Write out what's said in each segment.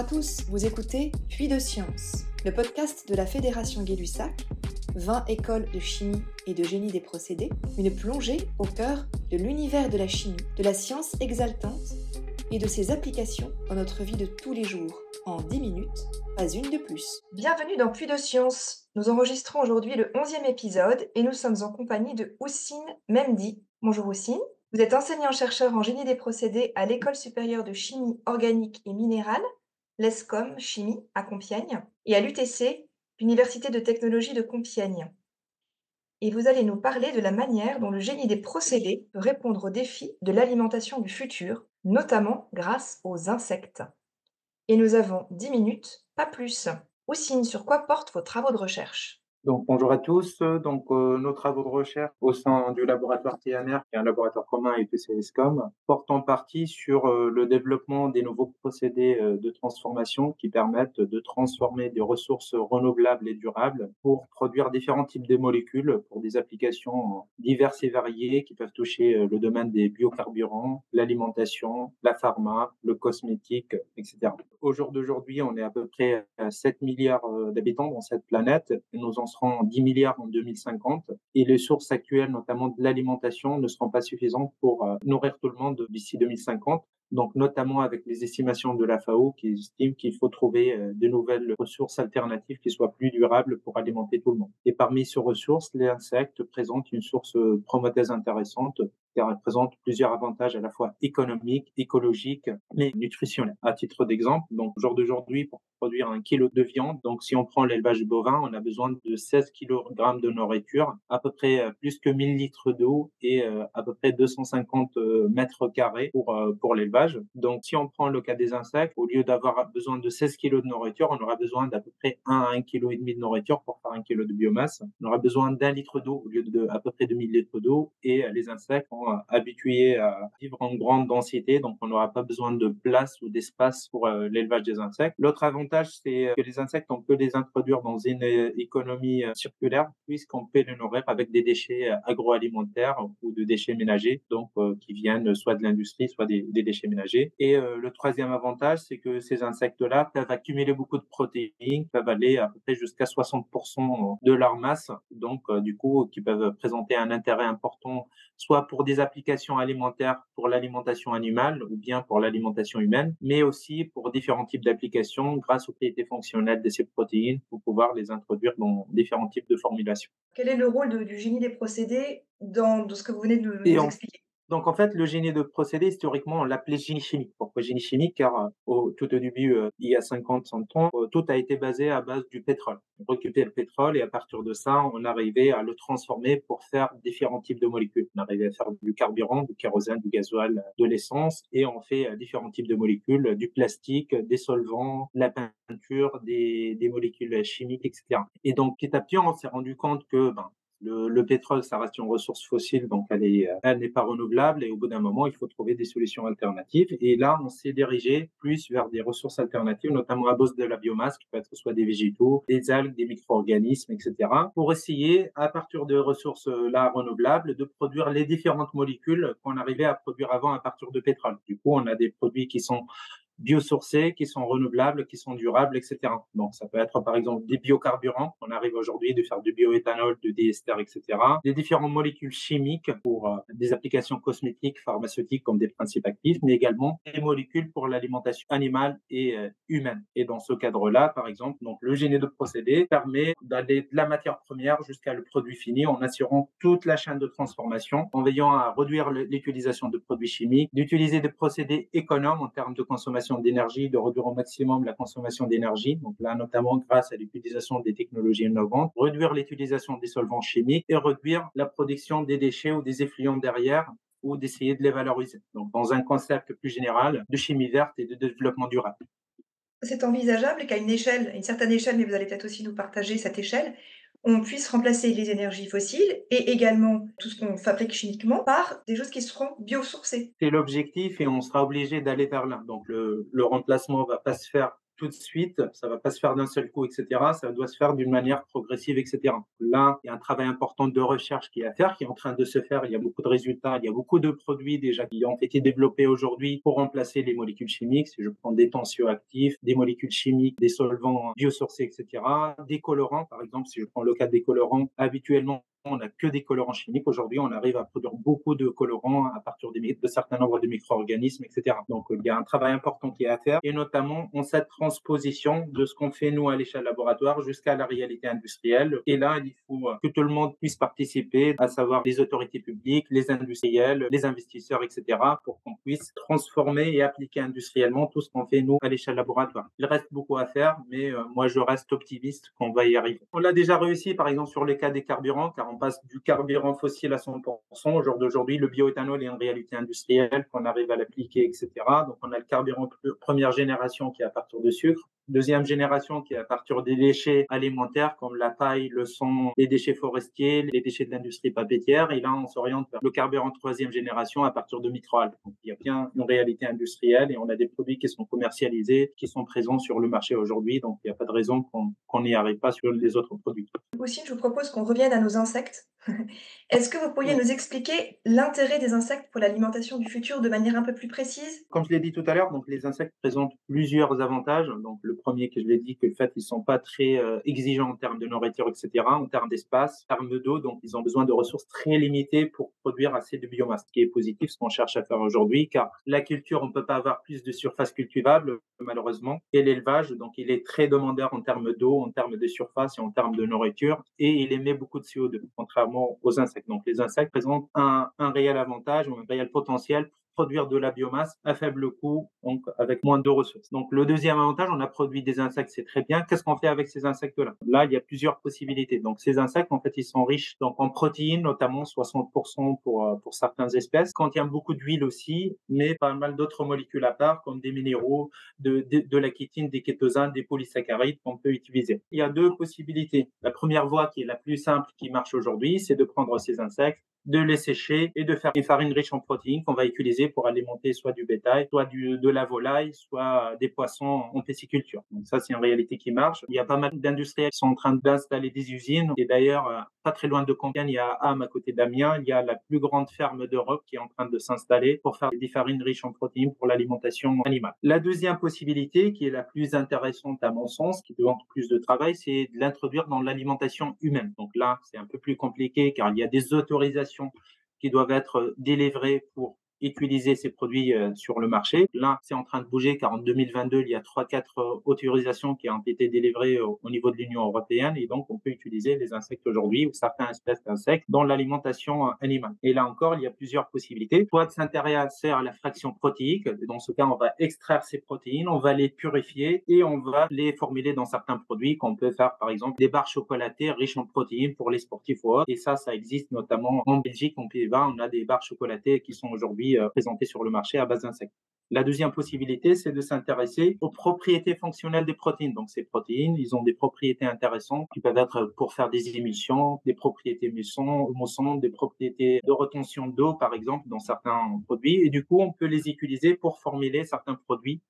à tous, vous écoutez Puits de Science, le podcast de la Fédération Gay-Lussac, 20 écoles de chimie et de génie des procédés, une plongée au cœur de l'univers de la chimie, de la science exaltante et de ses applications dans notre vie de tous les jours, en 10 minutes, pas une de plus. Bienvenue dans Puits de Science. Nous enregistrons aujourd'hui le 11e épisode et nous sommes en compagnie de Houssine Memdi. Bonjour Houssine. Vous êtes enseignant-chercheur en génie des procédés à l'École supérieure de chimie organique et minérale, l'ESCOM Chimie à Compiègne, et à l'UTC, l'Université de technologie de Compiègne. Et vous allez nous parler de la manière dont le génie des procédés peut répondre aux défis de l'alimentation du futur, notamment grâce aux insectes. Et nous avons 10 minutes, pas plus. Oussine, sur quoi portent vos travaux de recherche? Donc, bonjour à tous. Donc, euh, nos travaux de recherche au sein du laboratoire TNR, qui est un laboratoire commun avec le portent en partie sur euh, le développement des nouveaux procédés euh, de transformation qui permettent de transformer des ressources renouvelables et durables pour produire différents types de molécules pour des applications diverses et variées qui peuvent toucher le domaine des biocarburants, l'alimentation, la pharma, le cosmétique, etc. Au jour d'aujourd'hui, on est à peu près 7 milliards d'habitants dans cette planète. Seront 10 milliards en 2050 et les sources actuelles, notamment de l'alimentation, ne seront pas suffisantes pour euh, nourrir tout le monde d'ici 2050 donc notamment avec les estimations de la FAO qui estiment qu'il faut trouver euh, de nouvelles ressources alternatives qui soient plus durables pour alimenter tout le monde. Et parmi ces ressources, les insectes présentent une source euh, promothèse intéressante qui représente plusieurs avantages à la fois économiques, écologiques, mais nutritionnels. À titre d'exemple, donc au jour d'aujourd'hui, pour produire un kilo de viande, donc si on prend l'élevage bovin, on a besoin de 16 kg de nourriture, à peu près euh, plus que 1000 litres d'eau et à peu près 250 mètres carrés pour, pour l'élevage donc, si on prend le cas des insectes, au lieu d'avoir besoin de 16 kg de nourriture, on aura besoin d'à peu près 1 à 1 kg de nourriture pour faire 1 kg de biomasse. On aura besoin d'un litre d'eau au lieu de à peu près 2000 litres d'eau. Et les insectes sont habitués à vivre en grande densité, donc on n'aura pas besoin de place ou d'espace pour euh, l'élevage des insectes. L'autre avantage, c'est que les insectes, on peut les introduire dans une euh, économie euh, circulaire puisqu'on peut les nourrir avec des déchets agroalimentaires ou de déchets ménagers, donc qui viennent soit de l'industrie, soit des, déchets et euh, le troisième avantage, c'est que ces insectes-là peuvent accumuler beaucoup de protéines, peuvent aller à peu près jusqu'à 60% de leur masse, donc euh, du coup, qui peuvent présenter un intérêt important, soit pour des applications alimentaires pour l'alimentation animale ou bien pour l'alimentation humaine, mais aussi pour différents types d'applications grâce aux qualités fonctionnelles de ces protéines pour pouvoir les introduire dans différents types de formulations. Quel est le rôle du génie des procédés dans, ce que vous venez de nous expliquer? Donc en fait, le génie de procédé, historiquement, on l'appelait génie chimique. Pourquoi génie chimique? Car euh, au, tout au début, euh, il y a 50, 100 ans, euh, tout a été basé à base du pétrole. On récupérait le pétrole et à partir de ça, on arrivait à le transformer pour faire différents types de molécules. On arrivait à faire du carburant, du kérosène, du gasoil, de l'essence et on fait différents types de molécules, du plastique, des solvants, la peinture, des, des molécules chimiques, etc. Et donc petit à petit, on s'est rendu compte que ben, le, pétrole, ça reste une ressource fossile, donc elle est, elle n'est pas renouvelable. Et au bout d'un moment, il faut trouver des solutions alternatives. Et là, on s'est dirigé plus vers des ressources alternatives, notamment à base de la biomasse, qui peut être soit des végétaux, des algues, des micro-organismes, etc., pour essayer, à partir de ressources là renouvelables, de produire les différentes molécules qu'on arrivait à produire avant à partir de pétrole. Du coup, on a des produits qui sont biosourcés, qui sont renouvelables, qui sont durables, etc. Donc, ça peut être par exemple des biocarburants. On arrive aujourd'hui de faire du bioéthanol, du diester, etc. Des différentes molécules chimiques pour euh, des applications cosmétiques, pharmaceutiques comme des principes actifs, mais également des molécules pour l'alimentation animale et euh, humaine. Et dans ce cadre-là, par exemple, donc le génie de procédé permet d'aller de la matière première jusqu'à le produit fini en assurant toute la chaîne de transformation, en veillant à réduire l'utilisation de produits chimiques, d'utiliser des procédés économes en termes de consommation d'énergie, de réduire au maximum la consommation d'énergie. Donc là, notamment grâce à l'utilisation des technologies innovantes, réduire l'utilisation des solvants chimiques et réduire la production des déchets ou des effluents derrière ou d'essayer de les valoriser. Donc dans un concept plus général de chimie verte et de développement durable. C'est envisageable qu'à une échelle, une certaine échelle, mais vous allez peut-être aussi nous partager cette échelle, on puisse remplacer les énergies fossiles et également tout ce qu'on fabrique chimiquement par des choses qui seront biosourcées. C'est l'objectif et on sera obligé d'aller vers là. Donc le, le remplacement va pas se faire tout de suite, ça va pas se faire d'un seul coup, etc. Ça doit se faire d'une manière progressive, etc. Là, il y a un travail important de recherche qui est à faire, qui est en train de se faire. Il y a beaucoup de résultats, il y a beaucoup de produits déjà qui ont été développés aujourd'hui pour remplacer les molécules chimiques. Si je prends des tensioactifs, des molécules chimiques, des solvants biosourcés, etc. Des colorants, par exemple, si je prends le cas des colorants, habituellement, on n'a que des colorants chimiques. Aujourd'hui, on arrive à produire beaucoup de colorants à partir de certains nombres de micro-organismes, etc. Donc, il y a un travail important qui est à faire, et notamment en cette transposition de ce qu'on fait nous à l'échelle laboratoire jusqu'à la réalité industrielle. Et là, il faut que tout le monde puisse participer, à savoir les autorités publiques, les industriels, les investisseurs, etc., pour qu'on puisse transformer et appliquer industriellement tout ce qu'on fait nous à l'échelle laboratoire. Il reste beaucoup à faire, mais euh, moi, je reste optimiste qu'on va y arriver. On l'a déjà réussi, par exemple, sur les cas des carburants, car on passe du carburant fossile à 100%. Au jour d'aujourd'hui, le bioéthanol est une réalité industrielle qu'on arrive à l'appliquer, etc. Donc, on a le carburant première génération qui est à partir de sucre. Deuxième génération qui est à partir des déchets alimentaires comme la paille, le son, les déchets forestiers, les déchets de l'industrie papetière. Et là, on s'oriente vers le carburant troisième génération à partir de microalgues. Donc, il y a bien une réalité industrielle et on a des produits qui sont commercialisés, qui sont présents sur le marché aujourd'hui. Donc, il n'y a pas de raison qu'on n'y arrive pas sur les autres produits. Aussi, je vous propose qu'on revienne à nos insectes. Est-ce que vous pourriez nous expliquer l'intérêt des insectes pour l'alimentation du futur de manière un peu plus précise? Comme je l'ai dit tout à l'heure, donc les insectes présentent plusieurs avantages. Donc le premier que je l'ai dit, que le fait qu'ils sont pas très euh, exigeants en termes de nourriture, etc., en termes d'espace, en termes d'eau, donc ils ont besoin de ressources très limitées pour produire assez de biomasse, ce qui est positif, ce qu'on cherche à faire aujourd'hui, car la culture, on peut pas avoir plus de surface cultivable, malheureusement, et l'élevage, donc il est très demandeur en termes d'eau, en termes de surface et en termes de nourriture, et il émet beaucoup de CO2, contrairement aux insectes. Donc les insectes présentent un, réel avantage ou un réel potentiel produire de la biomasse à faible coût, donc avec moins de ressources. Donc le deuxième avantage, on a produit des insectes, c'est très bien. Qu'est-ce qu'on fait avec ces insectes-là? Là, il y a plusieurs possibilités. Donc ces insectes, en fait, ils sont riches donc en protéines, notamment 60% pour euh, pour certaines espèces. Contient beaucoup d'huile aussi, mais pas mal d'autres molécules à part, comme des minéraux, de, de, la kétine, des kétosanes, des polysaccharides qu'on peut utiliser. Il y a deux possibilités. La première voie, qui est la plus simple, qui marche aujourd'hui, c'est de prendre ces insectes, de les sécher et de faire une farine riche en protéines qu'on va utiliser pour alimenter soit du bétail, soit du, de la volaille, soit des poissons en pisciculture. Donc ça, c'est une réalité qui marche. Il y a pas mal d'industriels qui sont en train d'installer des usines. Et d'ailleurs, euh, pas très loin de Compiègne, il y a Ham à côté d'Amiens, il y a la plus grande ferme d'Europe qui est en train de s'installer pour faire des farines riches en protéines pour l'alimentation animale. La deuxième possibilité, qui est la plus intéressante à mon sens, qui demande plus de travail, c'est de l'introduire dans l'alimentation humaine. Donc là, c'est un peu plus compliqué car il y a des autorisations qui doivent être délivrées pour utiliser ces produits euh, sur le marché. Là, c'est en train de bouger car en 2022, il y a trois, quatre euh, autorisations qui ont été délivrées au, niveau de l'Union européenne et donc on peut utiliser les insectes aujourd'hui ou certains espèces d'insectes dans l'alimentation euh, animale. Et là encore, il y a plusieurs possibilités. Soit de s'intéresser à la fraction protéique. Dans ce cas, on va extraire ces protéines, on va les purifier et on va les formuler dans certains produits qu'on peut faire, par exemple, des barres chocolatées riches en protéines pour les sportifs ou autres. Et ça, ça existe notamment en Belgique, en Pays-Bas. On a des barres chocolatées qui sont aujourd'hui euh, présentés sur le marché à base d'insectes. La deuxième possibilité, c'est de s'intéresser aux propriétés fonctionnelles des protéines. Donc, ces protéines, ils ont des propriétés intéressantes qui peuvent être pour faire des émulsions, des propriétés moussantes, des propriétés de retention d'eau, par exemple, dans certains produits. Et du coup, on peut les utiliser pour formuler certains produits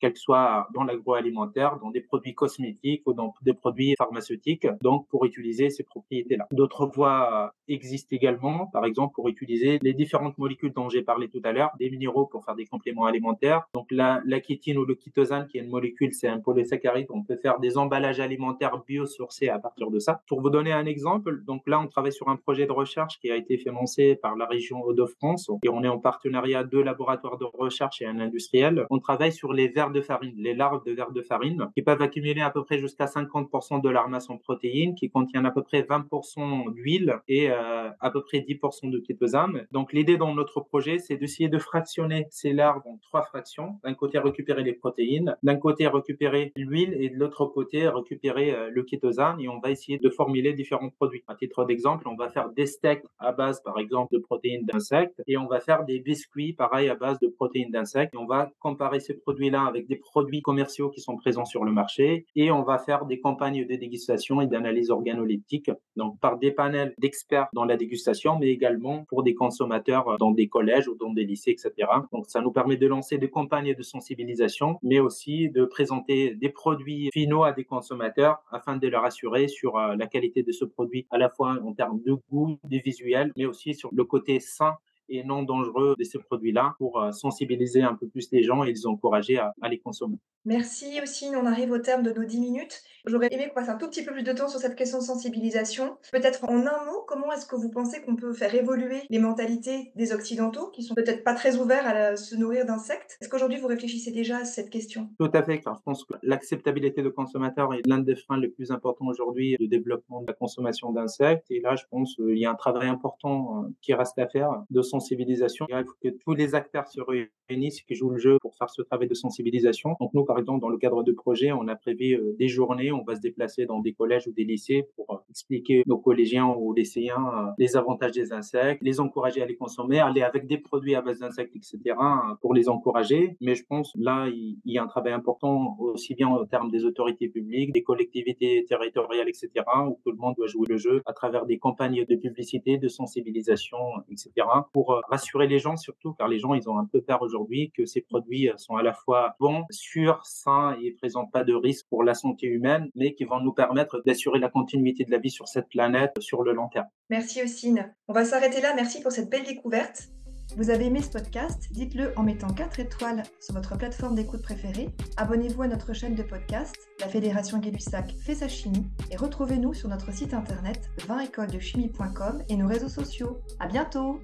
qu'elles soient dans l'agroalimentaire, dans des produits cosmétiques ou dans des produits pharmaceutiques, donc pour utiliser ces propriétés-là. D'autres voies existent également, par exemple pour utiliser les différentes molécules dont j'ai parlé tout à l'heure, des minéraux pour faire des compléments alimentaires. Donc la, la kétine ou le kétosane, qui est une molécule, c'est un polysaccharide, on peut faire des emballages alimentaires biosourcés à partir de ça. Pour vous donner un exemple, donc là on travaille sur un projet de recherche qui a été financé par la région Hauts-de-France et on est en partenariat deux laboratoires de recherche et un industriel. On travaille sur les de farine, les larves de vers de farine, qui peuvent accumuler à peu près jusqu'à 50% de leur masse en protéines, qui contiennent à peu près 20% d'huile et euh, à peu près 10% de kétosane. Donc l'idée dans notre projet, c'est d'essayer de fractionner ces larves en trois fractions. D'un côté, récupérer les protéines, d'un côté, récupérer l'huile et de l'autre côté, récupérer euh, le kétosane et on va essayer de formuler différents produits. À titre d'exemple, on va faire des steaks à base, par exemple, de protéines d'insectes et on va faire des biscuits, pareil, à base de protéines d'insectes. On va comparer ces produits-là avec des produits commerciaux qui sont présents sur le marché et on va faire des campagnes de dégustation et d'analyse organoleptique, donc par des panels d'experts dans la dégustation, mais également pour des consommateurs dans des collèges ou dans des lycées, etc. Donc ça nous permet de lancer des campagnes de sensibilisation, mais aussi de présenter des produits finaux à des consommateurs afin de leur assurer sur euh, la qualité de ce produit, à la fois en termes de goût, de visuel, mais aussi sur le côté sain et non dangereux de ces produits-là pour euh, sensibiliser un peu plus les gens et les encourager à, les consommer. Merci aussi, on arrive au terme de nos 10 minutes. J'aurais aimé qu'on passe un tout petit peu plus de temps sur cette question de sensibilisation. Peut-être en un mot, comment est-ce que vous pensez qu'on peut faire évoluer les mentalités des Occidentaux qui sont peut-être pas très ouverts à se nourrir d'insectes? Est-ce qu'aujourd'hui vous réfléchissez déjà à cette question? Tout à fait, car je pense que l'acceptabilité de consommateurs est l'un des freins les plus importants aujourd'hui de développement de la consommation d'insectes. Et là, je pense qu'il y a un travail important euh, qui reste à faire de sensibilisation. Il faut que tous les acteurs se réunissent, qui jouent le jeu pour faire ce travail de sensibilisation. Donc nous, par exemple, dans le cadre de projets, on a prévu euh, des journées, on va se déplacer dans des collèges ou des lycées pour euh, expliquer aux collégiens ou aux lycéens euh, les avantages des insectes, les encourager à les consommer, aller avec des produits à base d'insectes, etc., pour les encourager. Mais je pense là, il y a un travail important aussi bien en termes des autorités publiques, des collectivités territoriales, etc., où tout le monde doit jouer le jeu à travers des campagnes de publicité, de sensibilisation, etc., pour rassurer les gens surtout, car les gens, ils ont un peu peur aujourd'hui que ces produits sont à la fois bons, sûrs, sains et présentent pas de risque pour la santé humaine, mais qui vont nous permettre d'assurer la continuité de la vie sur cette planète sur le long terme. Merci Ossine. On va s'arrêter là. Merci pour cette belle découverte. Vous avez aimé ce podcast? Dites-le en mettant 4 étoiles sur votre plateforme d'écoute préférée. Abonnez-vous à notre chaîne de podcast. La Fédération Gay-Lussac fait sa chimie. Et retrouvez-nous sur notre site internet 20écolesdechimie.com et nos réseaux sociaux. À bientôt